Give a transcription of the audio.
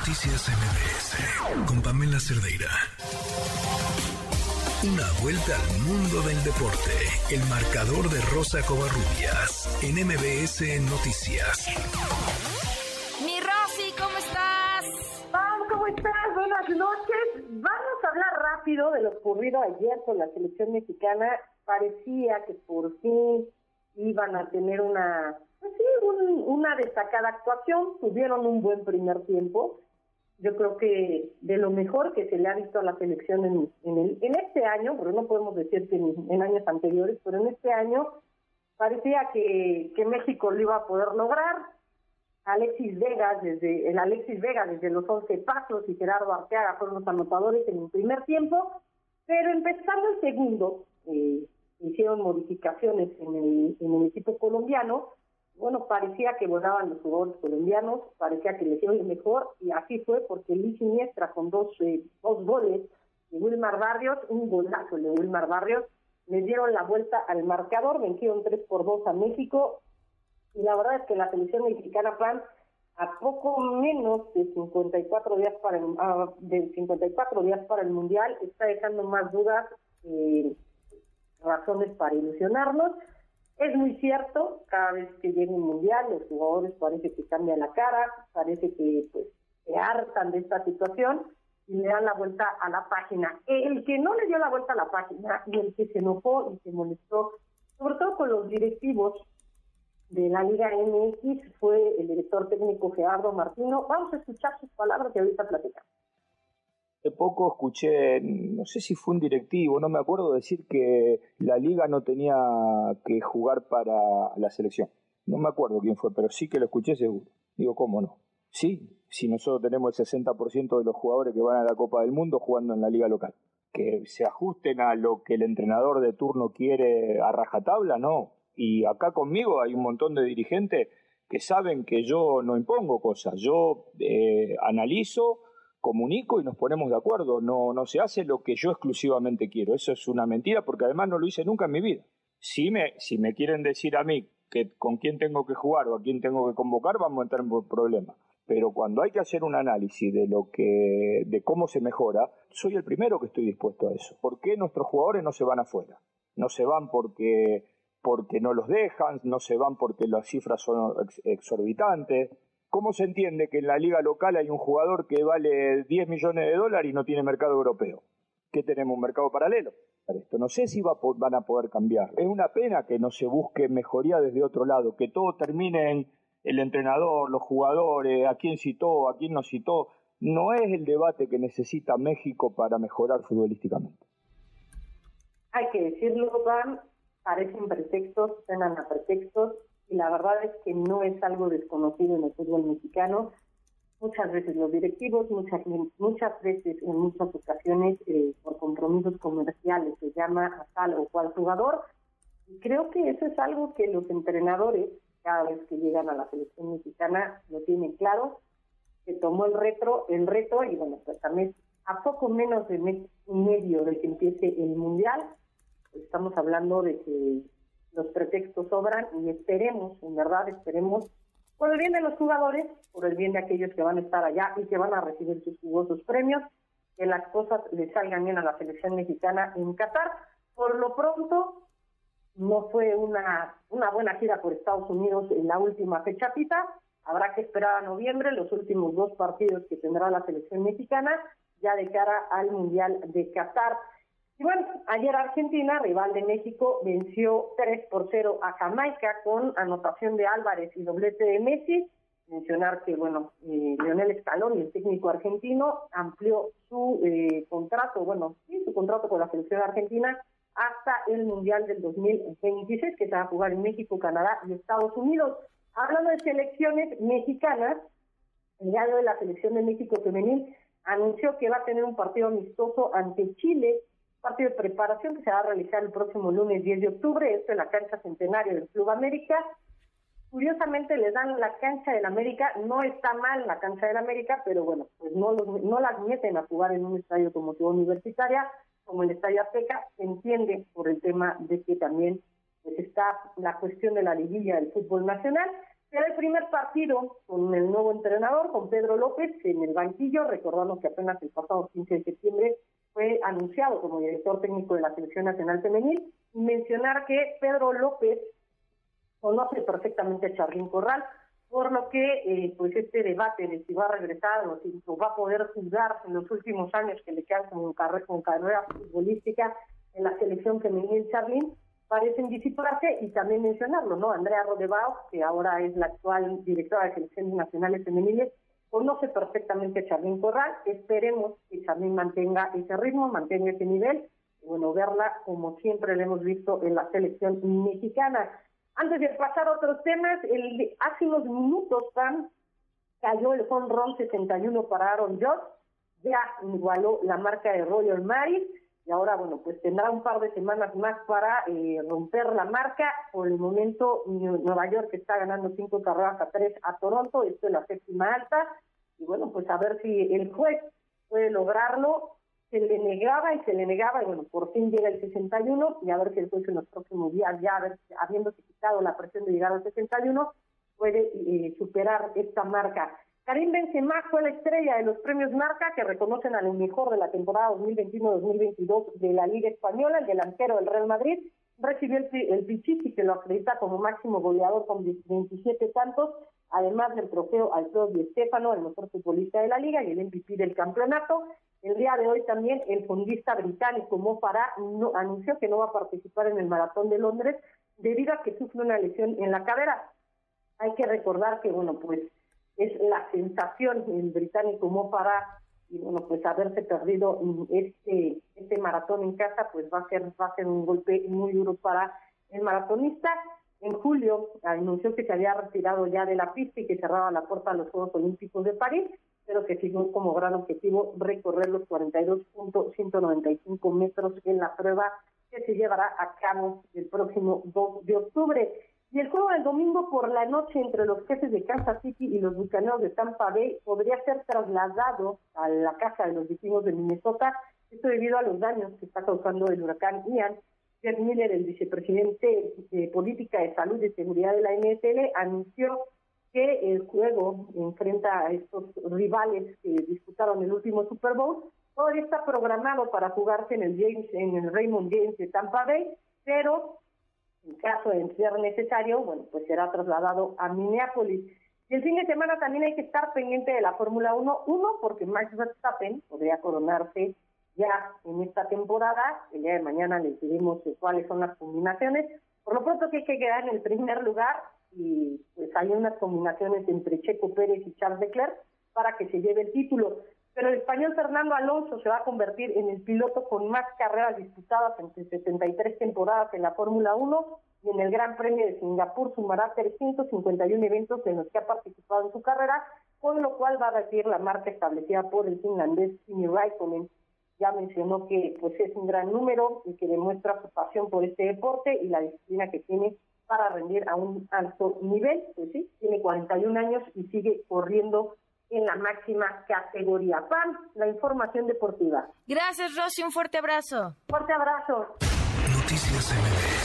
Noticias MBS con Pamela Cerdeira. Una vuelta al mundo del deporte. El marcador de Rosa Covarrubias en MBS Noticias. Mi Rosy, ¿cómo estás? Pam, ¿cómo estás? Buenas noches. Vamos a hablar rápido de lo ocurrido ayer con la selección mexicana. Parecía que por fin iban a tener una, pues sí, una destacada actuación. Tuvieron un buen primer tiempo yo creo que de lo mejor que se le ha visto a la selección en, en, el, en este año, pero no podemos decir que en, años anteriores, pero en este año parecía que, que México lo iba a poder lograr. Alexis Vega desde el Alexis Vega desde los 11 pasos y Gerardo Arteaga fueron los anotadores en el primer tiempo, pero empezando el segundo, eh, hicieron modificaciones en el, en el equipo colombiano bueno, parecía que volaban los jugadores colombianos, parecía que les iba mejor, y así fue porque Luis Siniestra con dos, eh, dos goles de Wilmar Barrios, un golazo de Wilmar Barrios, le dieron la vuelta al marcador, vencieron 3 por 2 a México, y la verdad es que la selección mexicana, Pan, a poco menos de 54 días para el, ah, de 54 días para el Mundial, está dejando más dudas, eh, razones para ilusionarnos, es muy cierto, cada vez que llega un mundial, los jugadores parece que cambian la cara, parece que pues se hartan de esta situación y le dan la vuelta a la página. El que no le dio la vuelta a la página y el que se enojó y se molestó, sobre todo con los directivos de la Liga MX, fue el director técnico Gerardo Martino. Vamos a escuchar sus palabras y ahorita platicamos. Hace poco escuché, no sé si fue un directivo, no me acuerdo, decir que la liga no tenía que jugar para la selección. No me acuerdo quién fue, pero sí que lo escuché seguro. Digo, ¿cómo no? Sí, si nosotros tenemos el 60% de los jugadores que van a la Copa del Mundo jugando en la liga local. Que se ajusten a lo que el entrenador de turno quiere a rajatabla, no. Y acá conmigo hay un montón de dirigentes que saben que yo no impongo cosas, yo eh, analizo, comunico y nos ponemos de acuerdo. No, no se hace lo que yo exclusivamente quiero. Eso es una mentira porque además no lo hice nunca en mi vida. Si me, si me quieren decir a mí que con quién tengo que jugar o a quién tengo que convocar, vamos a entrar en problemas. Pero cuando hay que hacer un análisis de lo que, de cómo se mejora, soy el primero que estoy dispuesto a eso. ¿Por qué nuestros jugadores no se van afuera? No se van porque, porque no los dejan, no se van porque las cifras son exorbitantes, ¿Cómo se entiende que en la liga local hay un jugador que vale 10 millones de dólares y no tiene mercado europeo? ¿Qué tenemos? ¿Un mercado paralelo? Esto no sé si van a poder cambiar. Es una pena que no se busque mejoría desde otro lado, que todo termine en el entrenador, los jugadores, a quién citó, a quién no citó. No es el debate que necesita México para mejorar futbolísticamente. Hay que decirlo, Juan, parecen pretextos, suenan a pretextos, y la verdad es que no es algo desconocido en el fútbol mexicano. Muchas veces los directivos, muchas muchas veces, en muchas ocasiones, eh, por compromisos comerciales, se llama a tal o cual jugador. Y creo que eso es algo que los entrenadores, cada vez que llegan a la selección mexicana, lo tienen claro. Se tomó el retro, el reto, y bueno, pues también a poco menos de mes y medio de que empiece el Mundial, estamos hablando de que los pretextos sobran y esperemos, en verdad esperemos, por el bien de los jugadores, por el bien de aquellos que van a estar allá y que van a recibir sus jugosos premios, que las cosas le salgan bien a la selección mexicana en Qatar. Por lo pronto, no fue una, una buena gira por Estados Unidos en la última fecha pita. Habrá que esperar a noviembre los últimos dos partidos que tendrá la selección mexicana ya de cara al Mundial de Qatar. Y bueno, ayer Argentina, rival de México, venció 3 por 0 a Jamaica con anotación de Álvarez y doblete de Messi. Mencionar que, bueno, eh, Leonel Scaloni, el técnico argentino, amplió su eh, contrato, bueno, sí, su contrato con la selección argentina hasta el Mundial del 2026, que se va a jugar en México, Canadá y Estados Unidos. Hablando de selecciones mexicanas, el de la selección de México femenil anunció que va a tener un partido amistoso ante Chile partido de preparación que se va a realizar el próximo lunes 10 de octubre, esto en la cancha centenario del Club América. Curiosamente les dan la cancha del América, no está mal la cancha del América, pero bueno, pues no, no las meten a jugar en un estadio como Ciudad Universitaria, como el Estadio Azteca, se entiende por el tema de que también pues, está la cuestión de la liguilla del fútbol nacional. Será el primer partido con el nuevo entrenador, con Pedro López, en el banquillo. Recordamos que apenas el pasado 15 de septiembre fue anunciado como director técnico de la Selección Nacional Femenil. mencionar que Pedro López conoce perfectamente a Charlín Corral, por lo que eh, pues este debate de si va a regresar o si va a poder jugar en los últimos años que le quedan como carrera, con carrera futbolística en la selección femenil Charlín, parecen disiparse y también mencionarlo, ¿no? Andrea Rodebao, que ahora es la actual directora de selecciones nacionales femeniles, conoce perfectamente a Charlín Corral, esperemos que Charlín mantenga ese ritmo, mantenga ese nivel, bueno, verla como siempre lo hemos visto en la selección mexicana. Antes de pasar a otros temas, el, hace unos minutos cayó el home run 61 para Aaron Judge, ya igualó la marca de Royal Maris, y ahora, bueno, pues tendrá un par de semanas más para eh, romper la marca. Por el momento, Nueva York está ganando cinco carreras a tres a Toronto, esto es la séptima alta, y bueno, pues a ver si el juez puede lograrlo. Se le negaba y se le negaba, y bueno, por fin llega el 61, y a ver si el juez en los próximos días, ya habiéndose quitado la presión de llegar al 61, puede eh, superar esta marca. Karim Benzema fue la estrella de los premios Marca que reconocen al mejor de la temporada 2021-2022 de la Liga Española, el delantero del Real Madrid. Recibió el, el Pichichi que lo acredita como máximo goleador con 27 tantos, además del trofeo Alfredo Di Stefano, el mejor futbolista de la liga y el MVP del campeonato. El día de hoy también el fondista británico Mo Farah anunció que no va a participar en el Maratón de Londres debido a que sufre una lesión en la cadera. Hay que recordar que, bueno, pues es la sensación el británico Mo y bueno pues haberse perdido este este maratón en casa pues va a ser va a ser un golpe muy duro para el maratonista en julio anunció que se había retirado ya de la pista y que cerraba la puerta a los Juegos Olímpicos de París pero que fijó como gran objetivo recorrer los 42.195 metros en la prueba que se llevará a cabo el próximo 2 de octubre. Y el juego del domingo por la noche entre los jefes de Kansas City y los bucaneros de Tampa Bay podría ser trasladado a la casa de los vecinos de Minnesota, esto debido a los daños que está causando el huracán Ian. Jeff Miller, el vicepresidente de Política de Salud y Seguridad de la NFL, anunció que el juego enfrenta a estos rivales que disputaron el último Super Bowl. Todavía está programado para jugarse en el James, en el Raymond James de Tampa Bay, pero en caso de ser necesario, bueno, pues será trasladado a Minneapolis. Y el fin de semana también hay que estar pendiente de la Fórmula 1, uno, porque Max Verstappen podría coronarse ya en esta temporada, el día de mañana les diremos cuáles son las combinaciones, por lo pronto que hay que quedar en el primer lugar y pues hay unas combinaciones entre Checo Pérez y Charles Leclerc para que se lleve el título. Pero el español Fernando Alonso se va a convertir en el piloto con más carreras disputadas entre 73 temporadas en la Fórmula 1 y en el Gran Premio de Singapur sumará 351 eventos en los que ha participado en su carrera, con lo cual va a decir la marca establecida por el finlandés Kimi Raikkonen. Ya mencionó que pues es un gran número y que demuestra su pasión por este deporte y la disciplina que tiene para rendir a un alto nivel. Pues sí, tiene 41 años y sigue corriendo en la máxima categoría. PAN, la información deportiva. Gracias, Rosy. Un fuerte abrazo. Fuerte abrazo. Noticias MBS